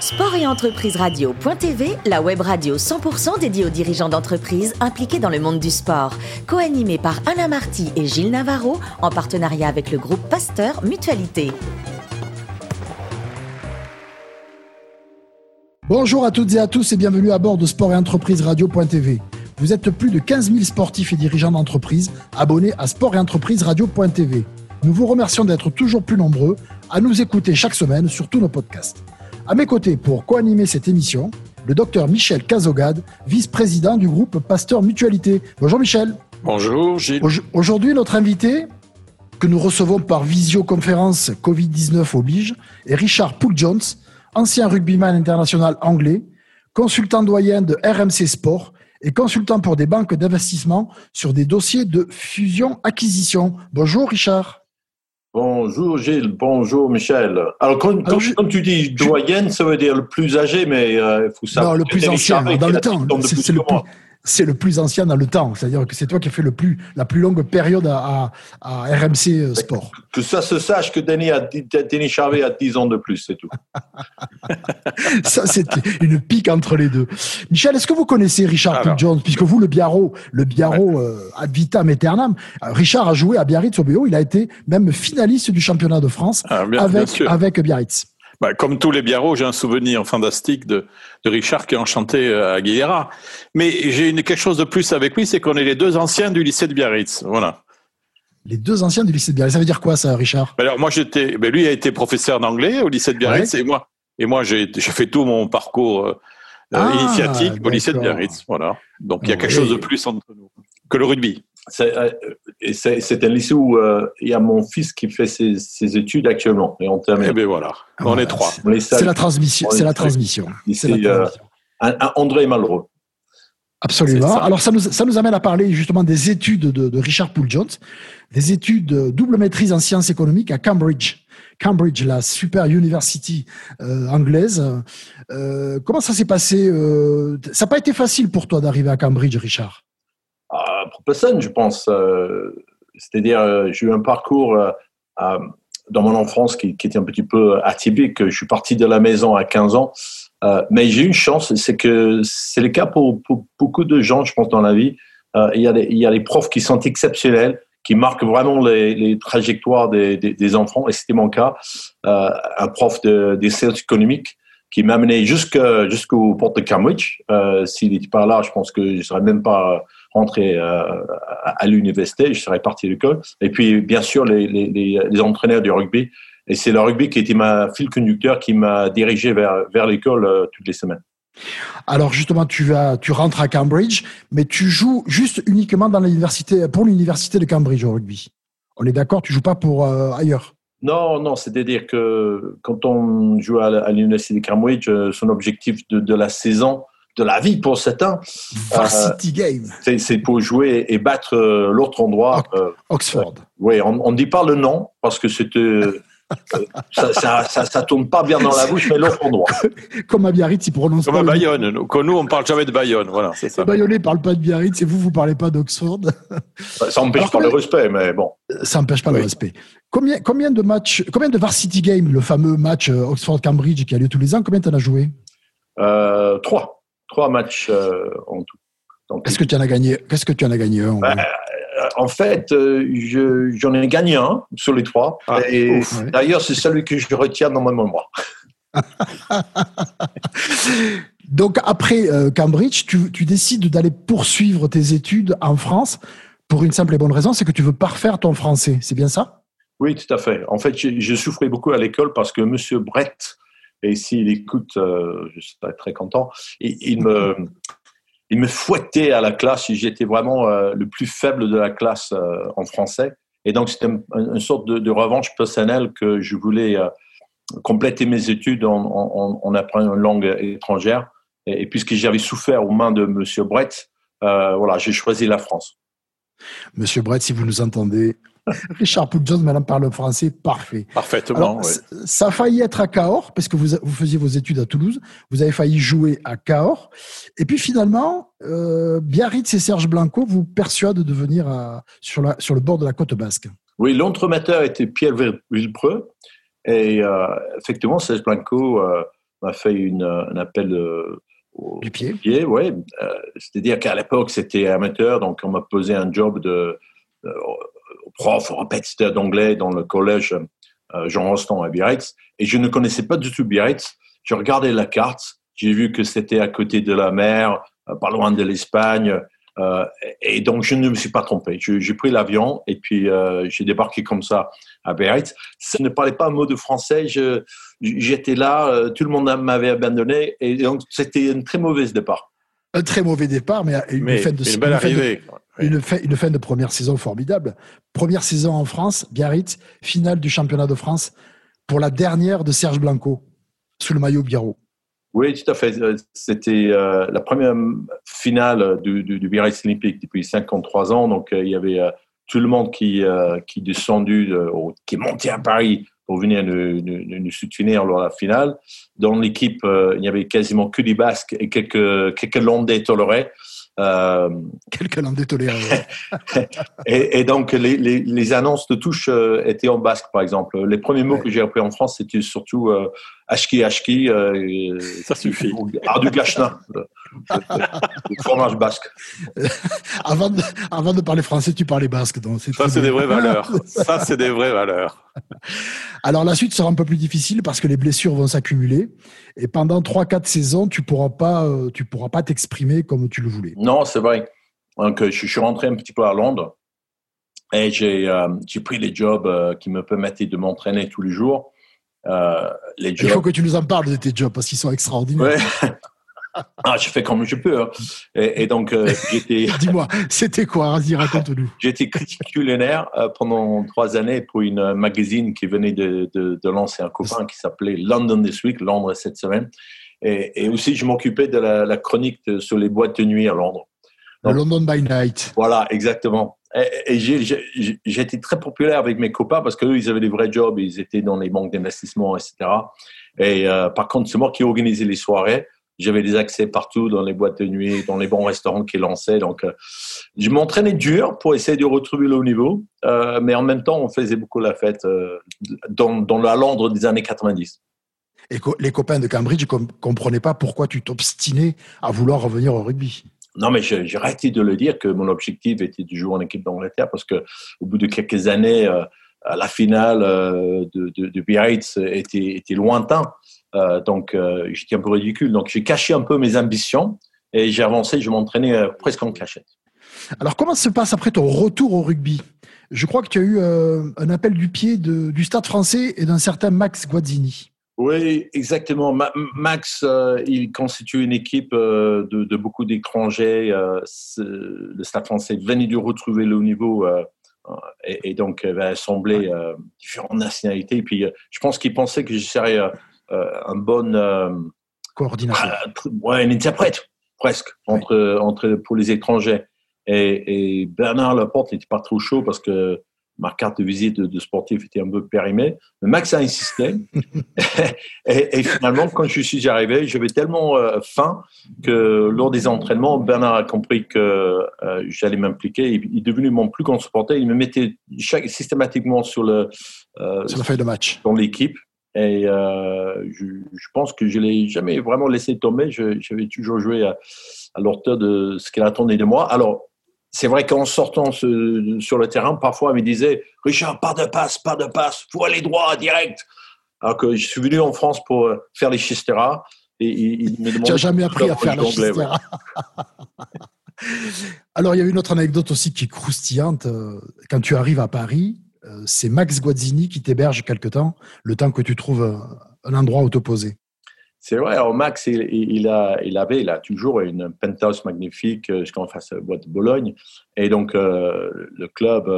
Sport et entreprise radio.tv, la web radio 100% dédiée aux dirigeants d'entreprises impliqués dans le monde du sport. Co-animée par Anna Marty et Gilles Navarro, en partenariat avec le groupe Pasteur Mutualité. Bonjour à toutes et à tous et bienvenue à bord de Sport et entreprise radio.tv. Vous êtes plus de 15 000 sportifs et dirigeants d'entreprise abonnés à Sport et entreprise radio.tv. Nous vous remercions d'être toujours plus nombreux à nous écouter chaque semaine sur tous nos podcasts. À mes côtés pour co-animer cette émission, le docteur Michel Cazogade, vice-président du groupe Pasteur Mutualité. Bonjour Michel. Bonjour Gilles. Aujourd'hui, notre invité, que nous recevons par visioconférence Covid-19 oblige, est Richard Poole-Jones, ancien rugbyman international anglais, consultant doyen de RMC Sport et consultant pour des banques d'investissement sur des dossiers de fusion-acquisition. Bonjour Richard. Bonjour Gilles, bonjour Michel. Alors quand, tu dis doyenne, ça veut dire le plus âgé, mais il euh, faut savoir. Non, le plus ancien dans le temps. C'est le, plus, c'est le plus ancien dans le temps. C'est-à-dire que c'est toi qui as fait le plus, la plus longue période à, à, RMC euh, Sport. Que ça se sache que Denis, a, Denis Charvet a 10 ans de plus, c'est tout. ça, c'est une pique entre les deux. Michel, est-ce que vous connaissez Richard Alors, Jones? Puisque vous, le Biarro, le Biarro euh, ad vitam aeternam, euh, Richard a joué à Biarritz au BO. Il a été même finaliste du championnat de France ah, avec, avec Biarritz. Bah, comme tous les Biarros, j'ai un souvenir fantastique de, de Richard qui est enchanté euh, à Guillera. Mais j'ai quelque chose de plus avec lui, c'est qu'on est les deux anciens du lycée de Biarritz. Voilà. Les deux anciens du lycée de Biarritz. Ça veut dire quoi, ça, Richard? Bah, Alors, moi, j'étais. Ben, lui a été professeur d'anglais au lycée de Biarritz et moi, et moi, j'ai fait tout mon parcours euh, ah, initiatique au lycée de Biarritz. Voilà. Donc, il y a quelque chose de plus entre nous que le rugby. Euh, c'est un lycée où euh, il y a mon fils qui fait ses, études actuellement. Et on termine. Eh bien voilà, on est trois. C'est la transmission. C'est la transmission. C'est euh, André Malraux. Absolument. Alors ça nous, ça nous amène à parler justement des études de, de Richard Poole-Jones, des études de double maîtrise en sciences économiques à Cambridge. Cambridge, la super university anglaise. comment ça s'est passé Ça n'a pas été facile pour toi d'arriver à Cambridge, Richard? Pour personne, je pense. Euh, c'est-à-dire, euh, j'ai eu un parcours euh, dans mon enfance qui, était un petit peu atypique. Je suis parti de la maison à 15 ans. mais j'ai une chance, c'est que c'est le cas pour, beaucoup de gens, je pense, dans la vie. il, y a des, profs qui sont exceptionnels, qui marquent vraiment les, trajectoires des, enfants. Et c'était mon cas. un prof de, des sciences économiques qui m'a amené jusqu'au port de Cambridge. S'il n'était pas là, je pense que je ne serais même pas rentré euh, à l'université, je serais parti de l'école. Et puis, bien sûr, les, les, les, entraîneurs du rugby. Et c'est le rugby qui était ma fil conducteur qui m'a dirigé vers, vers l'école euh, toutes les semaines. Alors justement, tu vas, tu rentres à Cambridge, mais tu joues juste uniquement dans l'université, pour l'université de Cambridge au rugby. On est d'accord, tu joues pas pour euh, ailleurs? Non, non, c'est-à-dire que quand on joue à, l'université de Cambridge, son objectif de, de la saison, de la vie pour certains. Varsity euh, Game. C'est pour jouer et battre euh, l'autre endroit. Euh, Oxford. oui, on ne dit pas le nom parce que c'était. ça, ça, ça, tourne pas bien dans la bouche, mais l'autre endroit. Comme à Biarritz, ils prononcent Comme à Bayonne. Nous, nous, on parle jamais de Bayonne. Voilà, c'est ça. Les Bayonnais parlent pas de Biarritz et vous, vous parlez pas d'Oxford. Ça n'empêche pas le respect, mais bon. Ça n'empêche pas le respect. Combien, combien de matchs, combien de Varsity Game, le fameux match Oxford-Cambridge qui a lieu tous les ans, combien tu en as joué? Euh, Trois trois matchs euh, en tout. Qu'est-ce que tu en as gagné? Qu'est-ce que tu en as gagné un bah, euh, En fait, euh, j'en ai gagné un sur les trois. Ah, et d'ailleurs, c'est celui que je retiens dans ma mémoire. Donc après Cambridge, tu, tu décides d'aller poursuivre tes études en France pour une simple et bonne raison, c'est que tu veux parfaire ton français. C'est bien ça? Oui, tout à fait. En fait, je, souffrais beaucoup à l'école parce que Monsieur Brett et s'il écoute, euh, je serais très content. Et, il me, il me fouettait à la classe. J'étais vraiment euh, le plus faible de la classe euh, en français. Et donc, c'était une, sorte de, revanche personnelle que je voulais compléter mes études en, en, apprenant une langue étrangère. Et, puisque j'avais souffert aux mains de Monsieur Brett, voilà, j'ai choisi la France. Monsieur Brett, si vous nous entendez, Richard Poudjones, madame parle français parfait. Parfaitement. Ça a failli être à Cahors, parce que vous, vous faisiez vos études à Toulouse. Vous avez failli jouer à Cahors. Et puis finalement, euh, Biarritz et Serge Blanco vous persuadent de venir sur, la, sur le bord de la côte basque. Oui, l'entremetteur était Pierre Villepreux. Et euh, effectivement, Serge Blanco euh, m'a fait une, un appel au, du pied. pied ouais. C'est-à-dire qu'à l'époque, c'était amateur, donc on m'a posé un job de, prof ou répétiteur d'anglais dans le collège Jean Rostand à Biarritz. Et je ne connaissais pas du tout Biarritz. Je regardais la carte, j'ai vu que c'était à côté de la mer, pas loin de l'Espagne. Euh, et donc, je ne me suis pas trompé. J'ai pris l'avion et puis euh, j'ai débarqué comme ça à Biarritz. Ça ne parlait pas un mot de français. J'étais là, euh, tout le monde m'avait abandonné et donc c'était un très mauvais départ. Un très mauvais départ, mais une, fin, de, une belle arrivée. Une, fin, une fin de première saison formidable. Première saison en France, Biarritz, finale du championnat de France pour la dernière de Serge Blanco sous le maillot Biarro. Oui, tout à fait. Euh, c'était euh, la première finale du, du, Biarritz Olympique depuis 53 ans. Donc, euh, il y avait tout le monde qui, qui descendu, qui est monté à Paris pour venir nous, nous, nous soutenir lors de la finale. Dans l'équipe, il n'y avait quasiment que des Basques et quelques, quelques Landais tolérés. Euh, tolérées. et, et, donc, les, les, les, annonces de touche euh, étaient en basque, par exemple. Les premiers mots que j'ai appris en France, c'était surtout euh, ashki, ashki. Euh, Ça suffit. du gachna, le, fromage basque. avant, de, avant de parler français, tu parlais basque. Donc Ça, c'est des vraies valeurs. Ça, c'est des vraies valeurs. Alors, la suite sera un peu plus difficile parce que les blessures vont s'accumuler. Et pendant 3-4 saisons, tu pourras pas, euh, tu pourras pas t'exprimer comme tu le voulais. Non, c'est vrai. Donc, euh, je suis rentré un petit peu à Londres et j'ai euh, pris les jobs qui me permettaient de m'entraîner tous les jours. Les jobs... Il faut que tu nous en parles de tes jobs parce qu'ils sont extraordinaires. Ouais. Ah, je fais comme je peux. Hein. Et, donc, euh, j'étais. Dis-moi, c'était quoi? Vas-y, raconte-nous. J'étais critique culinaire euh, pendant trois années pour une euh, magazine qui venait de, de, de lancer un copain qui s'appelait London This Week, Londres cette semaine. Et, et aussi, je m'occupais de la, la, chronique sur les boîtes de nuit à Londres. London by Night. Voilà, exactement. Et, j'étais très populaire avec mes copains parce qu'eux, ils avaient des vrais jobs, ils étaient dans les banques d'investissement, etc. Et par contre, c'est moi qui organisais les soirées. J'avais des accès partout dans les boîtes de nuit, dans les bons restaurants qui lançaient. Donc, euh, je m'entraînais dur pour essayer de retrouver le haut niveau, euh, mais en même temps, on faisait beaucoup la fête euh, dans, dans la Londres des années 90. Et les copains de Cambridge ne comprenaient pas pourquoi tu t'obstinais à vouloir revenir au rugby. Non, mais j'ai arrêté de le dire que mon objectif était de jouer en équipe d'Angleterre parce que au bout de quelques années, la finale de, de, de Biarritz était, était lointain. Euh, donc, euh, j'étais un peu ridicule. Donc, j'ai caché un peu mes ambitions et j'ai avancé, je m'entraînais euh, presque en cachette. Alors, comment se passe après ton retour au rugby? Je crois que tu as eu un appel du pied de, du Stade français et d'un certain Max Guazzini. Oui, exactement. Max, il constitue une équipe de, de beaucoup d'étrangers. le Stade français venait de retrouver le haut niveau et, et, donc va assembler différentes nationalités. Et puis, je pense qu'il pensait que je serais euh, un bon euh, coordinateur, euh, ouais, un interprète presque entre entre pour les étrangers. Et, et, Bernard Laporte n'était pas trop chaud parce que ma carte de visite de, sportif était un peu périmée. Mais Max a insisté. et, et, finalement, quand je suis arrivé, j'avais tellement faim que lors des entraînements, Bernard a compris que j'allais m'impliquer. Il, est devenu mon plus grand supporter. Il me mettait chaque, systématiquement sur le sur la feuille de match dans l'équipe. Et euh, je, je, pense que je l'ai jamais vraiment laissé tomber. J'avais toujours joué à, à l'auteur de ce qu'il attendait de moi. Alors, c'est vrai qu'en sortant ce, sur le terrain, parfois, il me disait Richard, pas de passe, pas de passe, faut aller droit, direct. Alors que je suis venu en France pour euh, faire les chistera. Et il, me demandait. Tu n'as jamais appris à faire les chistera. Alors, il y a une autre anecdote aussi qui est croustillante. Euh, quand tu arrives à Paris, euh, c'est Max Guazzini qui t'héberge quelque temps, le temps que tu trouves un endroit où te poser. C'est vrai. Alors Max, il, a, il avait, il a toujours une penthouse magnifique euh, jusqu'en face de de Bologne. Et donc euh, le club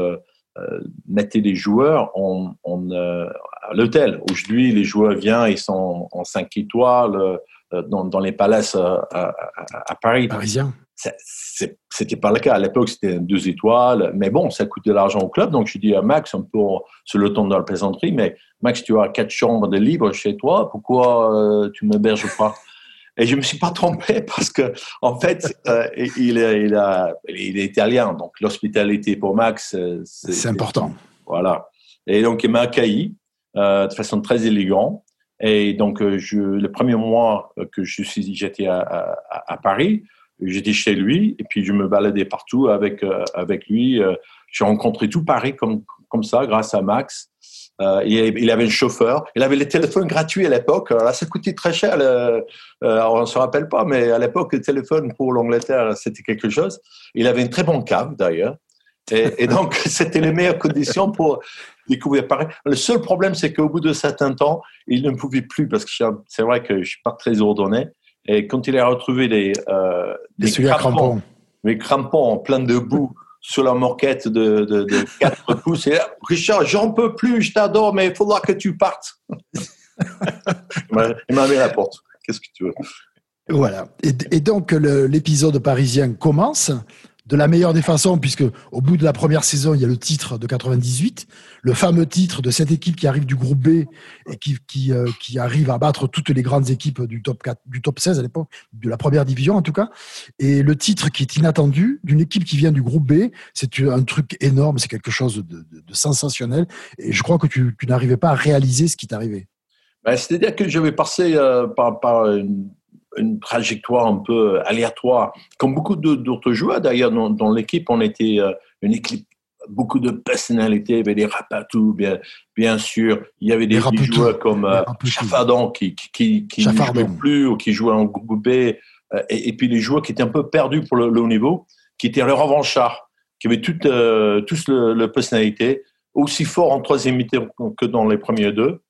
mettait des joueurs en, à l'hôtel. Aujourd'hui, les joueurs viennent, ils sont en 5 étoiles dans, les palaces à, à Paris. Parisien c'était pas le cas. À l'époque, c'était deux étoiles. Mais bon, ça coûte de l'argent au club. Donc, je dis à Max, un peu sur le ton de la plaisanterie, mais Max, tu as quatre chambres de libre chez toi. Pourquoi euh, tu ne m'héberges pas? Et je me suis pas trompé parce que, en fait, euh, il, est, il, a, il est italien. Donc, l'hospitalité pour Max, euh, c'est important. Voilà. Et donc, il m'a accueilli de façon très élégante. Et donc, je, le premier mois que je suis, j'étais à, à, à, Paris, j'étais chez lui et puis je me baladais partout avec avec lui. J'ai rencontré tout Paris comme comme ça grâce à Max. Euh, il, avait un chauffeur. Il avait les téléphones gratuits à l'époque. Ça coûtait très cher. Euh, on ne se rappelle pas, mais à l'époque, le téléphone pour l'Angleterre, c'était quelque chose. Il avait une très bonne cave, d'ailleurs. Et, donc, c'était les meilleures conditions pour découvrir Paris. Le seul problème, c'est qu'au bout de certain temps, il ne pouvait plus, parce que c'est vrai que je suis pas très ordonné. Et quand il a retrouvé des, euh, des, crampons, crampons, des crampons plein de boue, sur la moquette de, de, 4 pouces. Et Richard, j'en peux plus, je t'adore, mais il faudra que tu partes. il m'a mis à la porte. Qu'est-ce que tu veux? Voilà. Et, donc, l'épisode parisien commence de la meilleure des façons, puisque au bout de la première saison, il y a le titre de 98, le fameux titre de cette équipe qui arrive du groupe B et qui, qui, euh, qui arrive à battre toutes les grandes équipes du top 4, du top 16 à l'époque, de la première division en tout cas. Et le titre qui est inattendu d'une équipe qui vient du groupe B, c'est un truc énorme, c'est quelque chose de, de, sensationnel. Et je crois que tu, tu n'arrivais pas à réaliser ce qui t'arrivait. Ben, C'est-à-dire que je vais passer euh, par, par une une trajectoire un peu aléatoire, comme beaucoup d'autres joueurs. D'ailleurs, dans, l'équipe, on était euh, une équipe beaucoup de personnalités. Il y avait des Rapatou, bien, bien sûr. Il y avait des, joueurs comme euh, Chafadan qui, qui, qui, ne jouait plus ou qui jouait en groupe B. Euh, et, puis les joueurs qui étaient un peu perdus pour le, haut niveau, qui étaient les revanchards, qui avaient toutes, tous le, personnalité, aussi fort en troisième mi-temps que dans les premiers deux.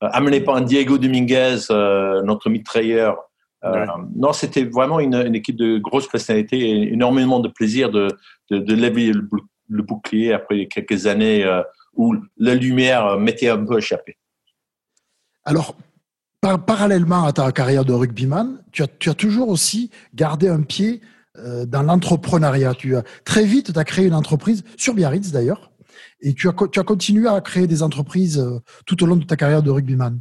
amené par un Diego Dominguez, notre mitrailleur, euh, non, c'était vraiment une, équipe de grosse personnalité et énormément de plaisir de, de, lever le, bouclier après quelques années euh, où la lumière m'était un peu échappée. Alors, parallèlement à ta carrière de rugbyman, tu as, tu as toujours aussi gardé un pied euh, dans l'entrepreneuriat. Tu as très vite, tu as créé une entreprise sur Biarritz d'ailleurs, et tu as, tu as continué à créer des entreprises tout au long de ta carrière de rugbyman.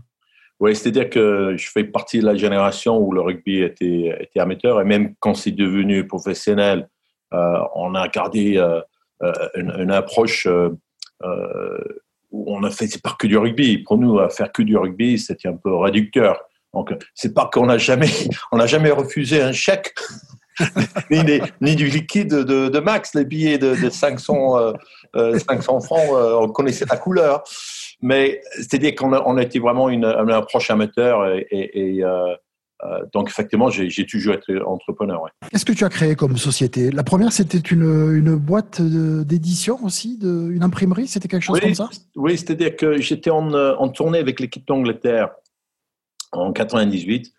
C'est-à-dire que je fais partie de la génération où le rugby était, amateur et même quand c'est devenu professionnel, euh, on a gardé euh, euh, une, approche où on fait c'est pas que du rugby. Pour nous, faire que du rugby, c'était un peu réducteur. Donc, c'est pas qu'on n'a jamais, jamais refusé un chèque. ni, du liquide de, max, les billets de, 500, 500 francs, on connaissait la couleur. Mais c'est-à-dire qu'on a, on a été vraiment une, approche amateur et, euh, euh, donc effectivement, j'ai toujours été entrepreneur. Qu'est-ce que tu as créé comme société? La première, c'était une, une boîte d'édition aussi, de, une imprimerie? C'était quelque chose comme ça? Oui, c'est-à-dire que j'étais en, en tournée avec l'équipe d'Angleterre en 98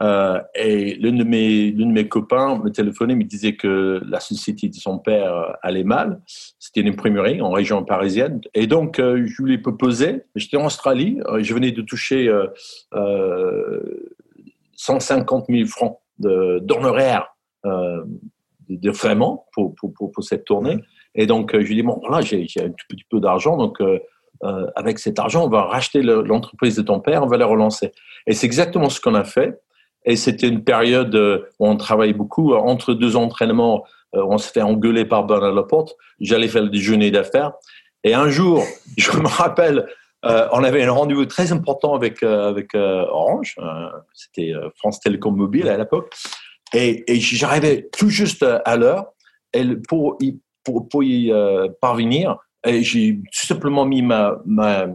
euh, et l'un de, mes, de mes copains me téléphonait, me disait que la société de son père euh, allait mal. C'était une imprimerie en région parisienne. Et donc, euh, je lui ai proposé, j'étais en Australie, je venais de toucher 150 000 francs d'honoraires de, de, vraiment pour, cette tournée. Et donc, je lui ai dit, bon, là, j'ai un tout petit peu d'argent, donc avec cet argent, on va racheter l'entreprise de ton père, on va la relancer. Et c'est exactement ce qu'on a fait. Et c'était une période euh, où on travaillait beaucoup. Entre deux entraînements, euh, on se fait engueuler par Bernard Laporte. J'allais faire le déjeuner d'affaires. Et un jour, je me rappelle, euh, on avait un rendez-vous très important avec, avec Orange. C'était France Télécom Mobile à l'époque. Et, et j'arrivais tout juste à l'heure. Pour, pour, pour y parvenir, j'ai tout simplement mis ma, ma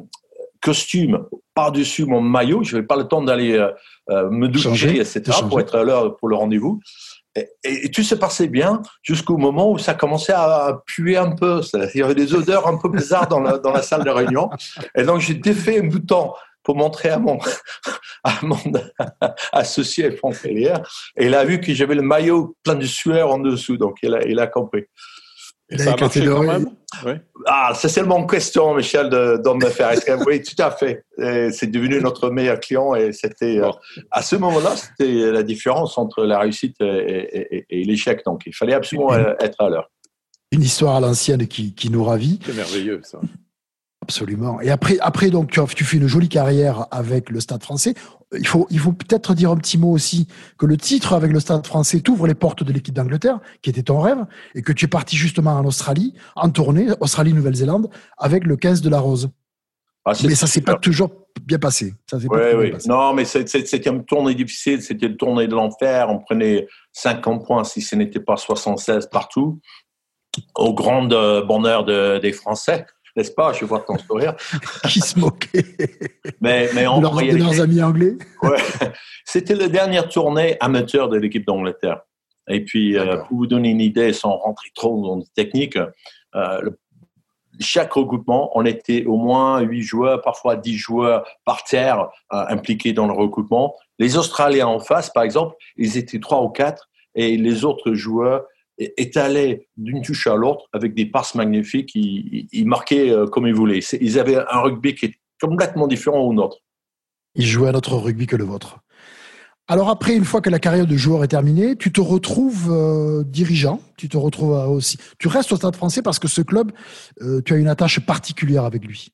costume par-dessus mon maillot. Je n'avais pas le temps d'aller euh, euh, me doucher, etc., pour être à l'heure pour le rendez-vous. Et, tout se passait bien jusqu'au moment où ça commençait à puer un peu. Il y avait des odeurs un peu bizarres dans la, dans la salle de réunion. Et donc, j'ai défait un bouton pour montrer à mon, à mon associé Franck Hélière. Et il a vu que j'avais le maillot plein de sueur en dessous. Donc, il a, il a compris. Ça a marché quand même oui. Ah, c'est seulement une question, Michel, de, me faire. oui, tout à fait. C'est devenu notre meilleur client et c'était euh, à ce moment-là, c'était la différence entre la réussite et, l'échec. Donc, il fallait absolument être à l'heure. Une histoire à l'ancienne qui, qui nous ravit. C'est merveilleux, ça. Absolument. Et après, après donc, tu, tu, fais une jolie carrière avec le Stade français. Il faut, il faut peut-être dire un petit mot aussi que le titre avec le Stade français t'ouvre les portes de l'équipe d'Angleterre, qui était ton rêve, et que tu es parti justement en Australie, en tournée, Australie-Nouvelle-Zélande, avec le 15 de la Rose. Ah, mais ça s'est pas toujours bien passé. Ça oui, oui. Non, mais c'était une tournée difficile, c'était une tournée de l'enfer. On prenait 50 points si ce n'était pas 76 partout, au grand euh, bonheur des Français. N'est-ce pas? Je vois ton sourire. Qui se moquait. mais, mais en leurs, réalité, leurs amis anglais. ouais, c'était la dernière tournée amateur de l'équipe d'Angleterre. Et puis, euh, pour vous donner une idée, sans rentrer trop dans les techniques, euh, le chaque regroupement, on était au moins 8 joueurs, parfois 10 joueurs par terre euh, impliqués dans le regroupement. Les Australiens en face, par exemple, ils étaient 3 ou 4 et les autres joueurs étalaient d'une touche à l'autre avec des passes magnifiques. Ils, ils marquaient euh, comme ils voulaient. Ils avaient un rugby qui est complètement différent au nôtre. Ils jouaient un autre rugby que le vôtre. Alors après, une fois que la carrière de joueur est terminée, tu te retrouves euh, dirigeant, tu te retrouves euh, aussi, tu restes au Stade Français parce que ce club, euh, tu as une attache particulière avec lui.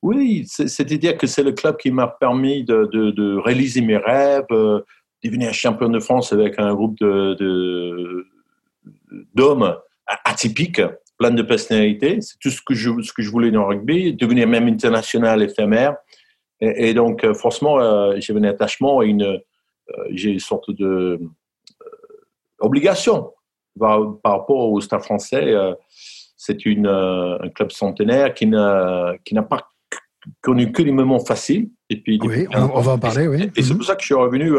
Oui, c'est-à-dire que c'est le club qui m'a permis de, réaliser mes rêves, de devenir champion de France avec un groupe de d'hommes atypiques, plein de personnalités. C'est tout ce que je ce que je voulais dans le rugby, devenir même international éphémère. Et, donc, franchement, j'avais un attachement et une, euh, j'ai une sorte de euh, obligation par, rapport au Stade français. Euh, c'est une, un club centenaire qui n'a, qui n'a pas connu que les moments faciles. Et puis, oui, on, va en parler, oui. Et, c'est pour ça que je suis revenu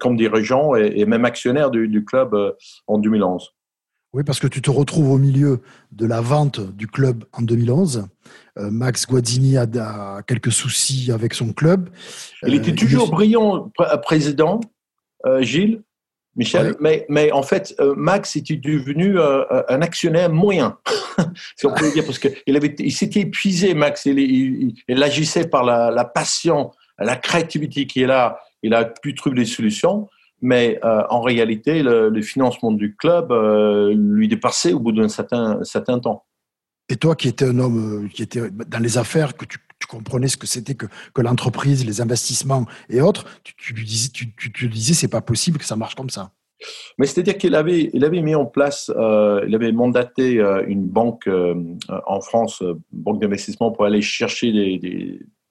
comme dirigeant et, même actionnaire du, du club en 2011. Oui, parce que tu te retrouves au milieu de la vente du club en 2011. Euh, Max Guazzini a, quelques soucis avec son club. Il était euh, toujours brillant, président, euh, Gilles, Michel, mais, mais en fait, Max était devenu un actionnaire moyen, si on peut dire, parce qu'il il, s'était épuisé, Max, il, il, agissait par la, la, passion, la créativité qui est là, il a pu trouver des solutions. Mais euh, en réalité, le, financement du club euh, lui dépassait au bout d'un certain, certain temps. Et toi, qui étais un homme euh, qui était dans les affaires, que tu, comprenais ce que c'était que, que l'entreprise, les investissements et autres, tu, tu lui disais, tu, tu, disais, c'est pas possible que ça marche comme ça. Mais c'est-à-dire qu'il avait, il avait mis en place, il avait mandaté une banque en France, banque d'investissement, pour aller chercher des,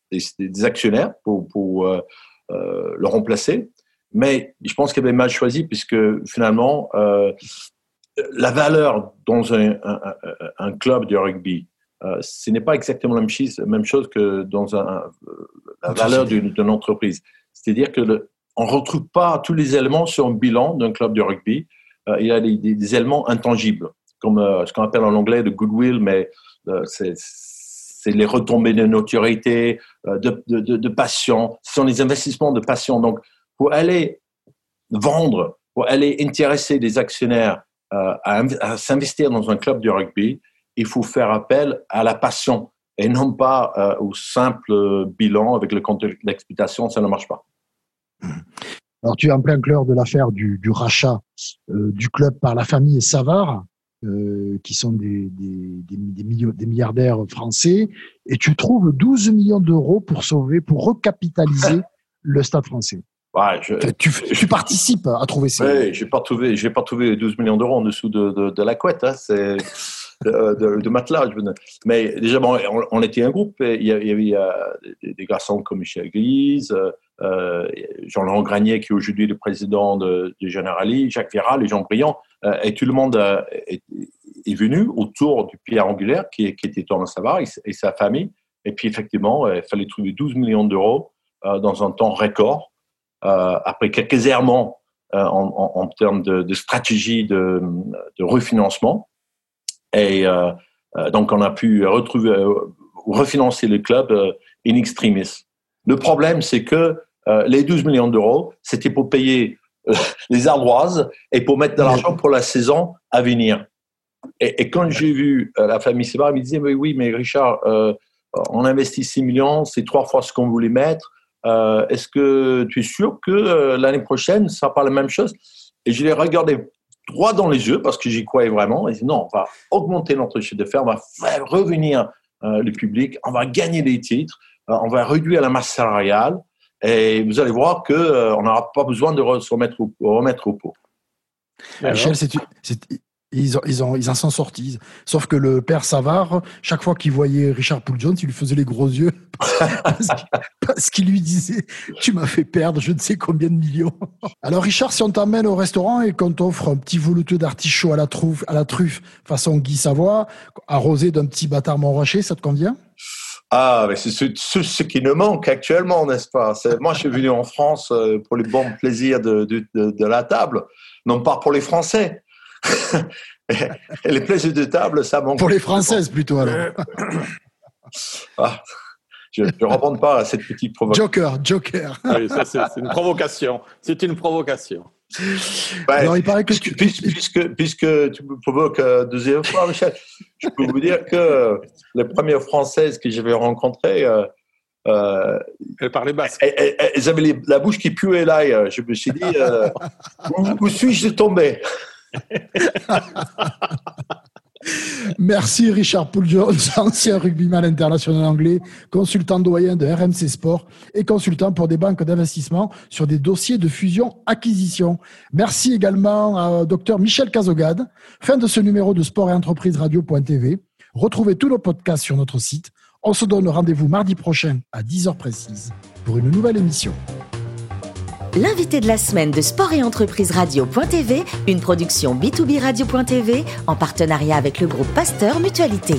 des, des actionnaires pour, pour le remplacer. Mais je pense qu'elle avait mal choisi puisque finalement, euh, la valeur dans un, un, un, club de rugby, euh, ce n'est pas exactement la même chose, même chose que dans un, la valeur d'une entreprise. C'est-à-dire que le, on ne retrouve pas tous les éléments sur un bilan d'un club de rugby. Euh, il y a des, des, éléments intangibles, comme euh, ce qu'on appelle en anglais le goodwill, mais euh, c'est les retombées de notoriété, euh, de, de, de, passion. Ce sont les investissements de passion. Donc, pour aller vendre, pour aller intéresser des actionnaires euh, à, s'investir dans un club de rugby, il faut faire appel à la passion et non pas euh, au simple bilan avec le compte d'exploitation, ça ne marche pas. Alors tu es en plein cœur de l'affaire du, rachat du club par la famille Savard, qui sont des, des, des, milliardaires français, et tu trouves 12 millions d'euros pour sauver, pour recapitaliser le stade français tu, participes à trouver ces. Oui, j'ai pas trouvé, j'ai pas trouvé 12 millions d'euros en dessous de, de, la couette, hein, c'est de, de, matelas. Mais déjà, bon, on, était un groupe. Il y avait euh, des garçons comme Michel Guise, euh, Jean-Laurent Granier, qui est aujourd'hui le président de, de Generali, Jacques Viral, les gens brillants, euh, et tout le monde est, est, venu autour du pierre angulaire qui, était Thomas Savard et, et, sa famille. Et puis effectivement, il fallait trouver 12 millions d'euros dans un temps record. Euh, après quelques errements euh, en, termes de, stratégie de, refinancement. Et euh, donc, on a pu refinancer le club in extremis. Le problème, c'est que les 12 millions d'euros, c'était pour payer les ardoises et pour mettre de l'argent pour la saison à venir. Et, quand j'ai vu la famille Sébar, ils me disaient, mais oui, mais Richard, euh, on investit 6 millions, c'est trois fois ce qu'on voulait mettre. Euh, est-ce que tu es sûr que euh, l'année prochaine, ça sera pas la même chose? Et je l'ai regardé droit dans les yeux parce que j'y croyais vraiment. Et non, on va augmenter notre chiffre d'affaires, on va faire revenir euh, le public, on va gagner des titres, on va réduire la masse salariale et vous allez voir qu'on n'aura pas besoin de se remettre au, remettre au pot. Michel, Ils, ont, ils, ont, ils en sont sortis. Sauf que le père Savard, chaque fois qu'il voyait Richard Poul Jones, il lui faisait les gros yeux parce qu'il lui disait Tu m'as fait perdre je ne sais combien de millions. Alors, Richard, si on t'emmène au restaurant et qu'on t'offre un petit velouté d'artichaut à la truffe, à la truffe façon Guy Savoie, arrosé d'un petit bâtard Montrachet, ça te convient? Ah, mais c'est ce, qui nous manque actuellement, n'est-ce pas? Moi, je suis venu en France euh, pour les bons plaisirs de, de, de la table, non pas pour les Français. Et les plaisirs de table, ça manque. Pour les Françaises plutôt alors. Ah, je ne réponds pas à cette petite provocation. Joker, Joker. Oui, ça c'est une provocation. C'est une provocation. Alors, il paraît que puisque, puisque, tu me provoques euh, deuxième fois, Michel, je peux vous dire que les premières Françaises que j'avais rencontrées, euh, euh, elles parlaient basque. Elles, avaient la bouche qui puait l'ail. Je me suis dit, où, où suis-je tombé? Merci Richard Pouljones, ancien rugbyman international anglais, consultant doyen de RMC Sport et consultant pour des banques d'investissement sur des dossiers de fusion-acquisition. Merci également à Dr Michel Cazogade. Fin de ce numéro de Sport et Entreprise Radio.tv. Retrouvez tous nos podcasts sur notre site. On se donne rendez-vous mardi prochain à 10h précise pour une nouvelle émission l'invité de la semaine de Sport et Entreprise Radio.tv, une production B2B Radio.tv en partenariat avec le groupe Pasteur Mutualité.